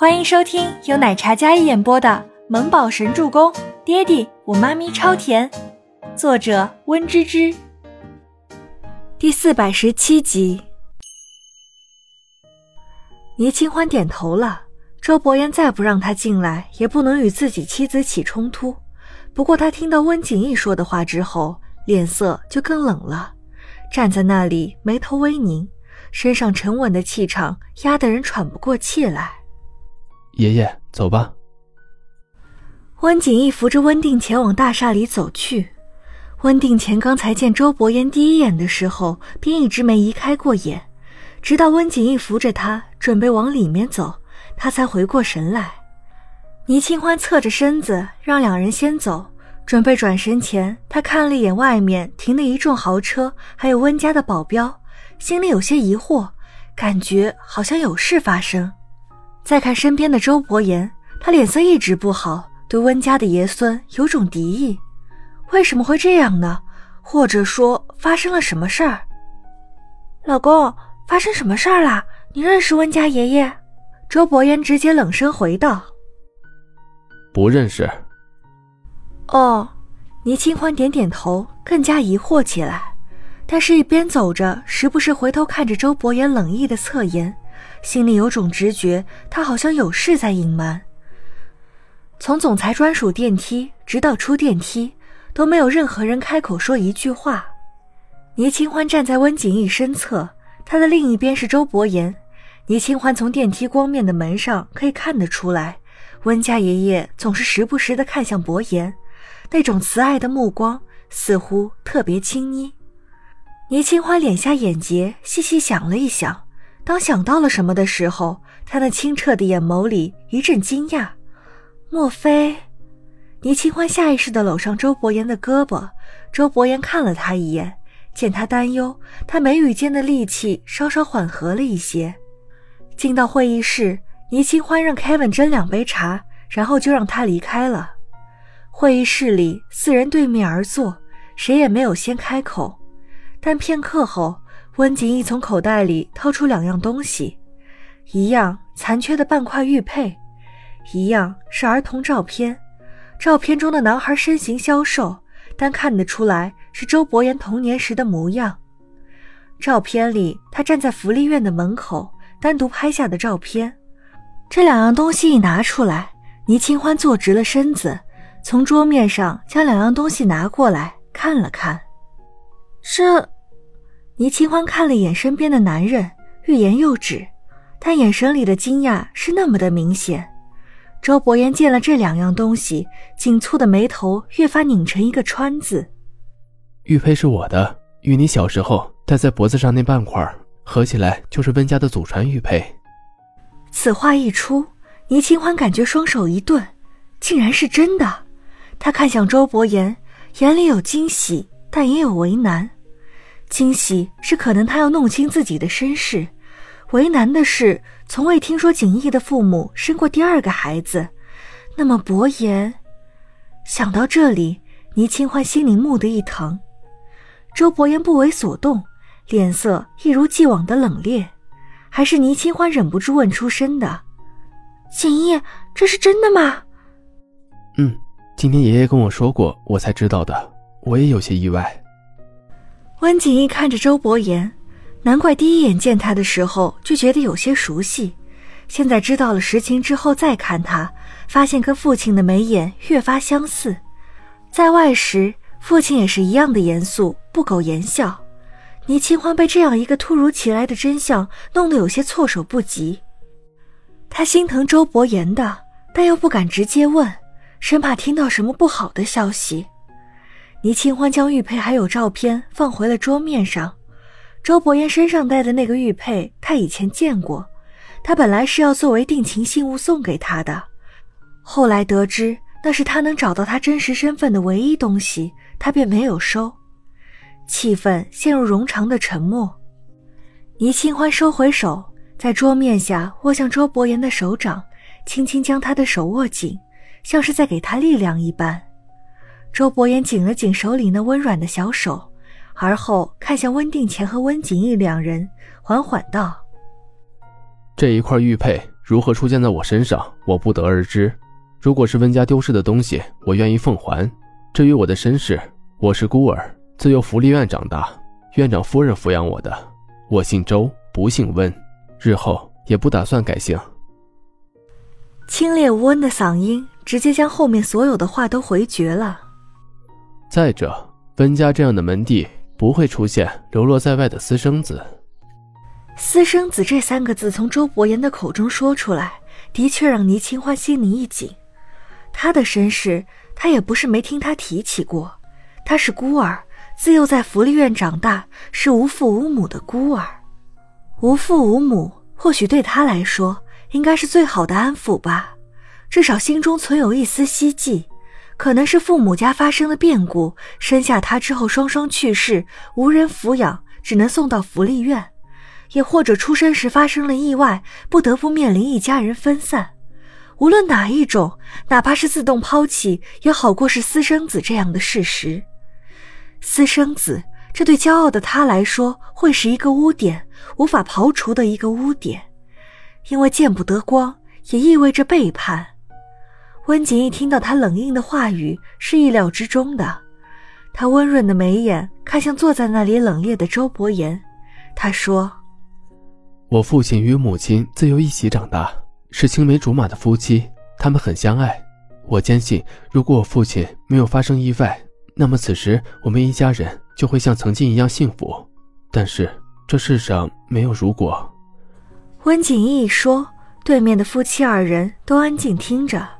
欢迎收听由奶茶嘉一演播的《萌宝神助攻》，爹地我妈咪超甜，作者温芝芝。第四百十七集。倪清欢点头了。周伯言再不让他进来，也不能与自己妻子起冲突。不过他听到温景逸说的话之后，脸色就更冷了，站在那里眉头微凝，身上沉稳的气场压得人喘不过气来。爷爷，走吧。温景逸扶着温定前往大厦里走去。温定前刚才见周伯言第一眼的时候，便一直没移开过眼，直到温景逸扶着他准备往里面走。他才回过神来，倪清欢侧着身子让两人先走，准备转身前，他看了一眼外面停的一众豪车，还有温家的保镖，心里有些疑惑，感觉好像有事发生。再看身边的周伯言，他脸色一直不好，对温家的爷孙有种敌意。为什么会这样呢？或者说发生了什么事儿？老公，发生什么事儿了？你认识温家爷爷？周伯言直接冷声回道：“不认识。”哦，倪清欢点点头，更加疑惑起来。但是，一边走着，时不时回头看着周伯言冷意的侧颜，心里有种直觉，他好像有事在隐瞒。从总裁专属电梯直到出电梯，都没有任何人开口说一句话。倪清欢站在温景逸身侧，他的另一边是周伯言。倪清欢从电梯光面的门上可以看得出来，温家爷爷总是时不时的看向伯言，那种慈爱的目光似乎特别亲昵。倪清欢敛下眼睫，细细想了一想，当想到了什么的时候，他那清澈的眼眸里一阵惊讶。莫非？倪清欢下意识的搂上周伯言的胳膊，周伯言看了他一眼，见他担忧，他眉宇间的戾气稍稍缓和了一些。进到会议室，倪清欢让 Kevin 斟两杯茶，然后就让他离开了。会议室里四人对面而坐，谁也没有先开口。但片刻后，温景逸从口袋里掏出两样东西，一样残缺的半块玉佩，一样是儿童照片。照片中的男孩身形消瘦，但看得出来是周伯言童年时的模样。照片里，他站在福利院的门口。单独拍下的照片，这两样东西一拿出来，倪清欢坐直了身子，从桌面上将两样东西拿过来看了看。这，倪清欢看了眼身边的男人，欲言又止，但眼神里的惊讶是那么的明显。周伯言见了这两样东西，紧蹙的眉头越发拧成一个川字。玉佩是我的，与你小时候戴在脖子上那半块合起来就是温家的祖传玉佩。此话一出，倪清欢感觉双手一顿，竟然是真的。他看向周伯言，眼里有惊喜，但也有为难。惊喜是可能他要弄清自己的身世，为难的是从未听说景逸的父母生过第二个孩子。那么伯言，想到这里，倪清欢心里蓦地一疼。周伯言不为所动。脸色一如既往的冷冽，还是倪清欢忍不住问出声的：“景逸，这是真的吗？”“嗯，今天爷爷跟我说过，我才知道的。我也有些意外。”温景逸看着周伯言，难怪第一眼见他的时候就觉得有些熟悉，现在知道了实情之后再看他，发现跟父亲的眉眼越发相似。在外时，父亲也是一样的严肃，不苟言笑。倪清欢被这样一个突如其来的真相弄得有些措手不及，他心疼周伯言的，但又不敢直接问，生怕听到什么不好的消息。倪清欢将玉佩还有照片放回了桌面上。周伯言身上戴的那个玉佩，他以前见过，他本来是要作为定情信物送给他的，后来得知那是他能找到他真实身份的唯一东西，他便没有收。气氛陷入冗长的沉默。倪清欢收回手，在桌面下握向周伯言的手掌，轻轻将他的手握紧，像是在给他力量一般。周伯言紧了紧手里那温软的小手，而后看向温定前和温景逸两人，缓缓道：“这一块玉佩，如何出现在我身上，我不得而知。如果是温家丢失的东西，我愿意奉还。至于我的身世，我是孤儿，自幼福利院长大，院长夫人抚养我的。我姓周，不姓温，日后也不打算改姓。清冽无温的嗓音直接将后面所有的话都回绝了。再者，温家这样的门第不会出现流落在外的私生子。私生子这三个字从周伯言的口中说出来，的确让倪清欢心里一紧。他的身世，他也不是没听他提起过。他是孤儿，自幼在福利院长大，是无父无母的孤儿。无父无母，或许对他来说，应该是最好的安抚吧。至少心中存有一丝希冀，可能是父母家发生了变故，生下他之后双双去世，无人抚养，只能送到福利院；也或者出生时发生了意外，不得不面临一家人分散。无论哪一种，哪怕是自动抛弃，也好过是私生子这样的事实。私生子，这对骄傲的他来说，会是一个污点，无法刨除的一个污点，因为见不得光，也意味着背叛。温景逸听到他冷硬的话语，是意料之中的。他温润的眉眼看向坐在那里冷冽的周伯言，他说：“我父亲与母亲自幼一起长大。”是青梅竹马的夫妻，他们很相爱。我坚信，如果我父亲没有发生意外，那么此时我们一家人就会像曾经一样幸福。但是这世上没有如果。温景逸一说，对面的夫妻二人都安静听着。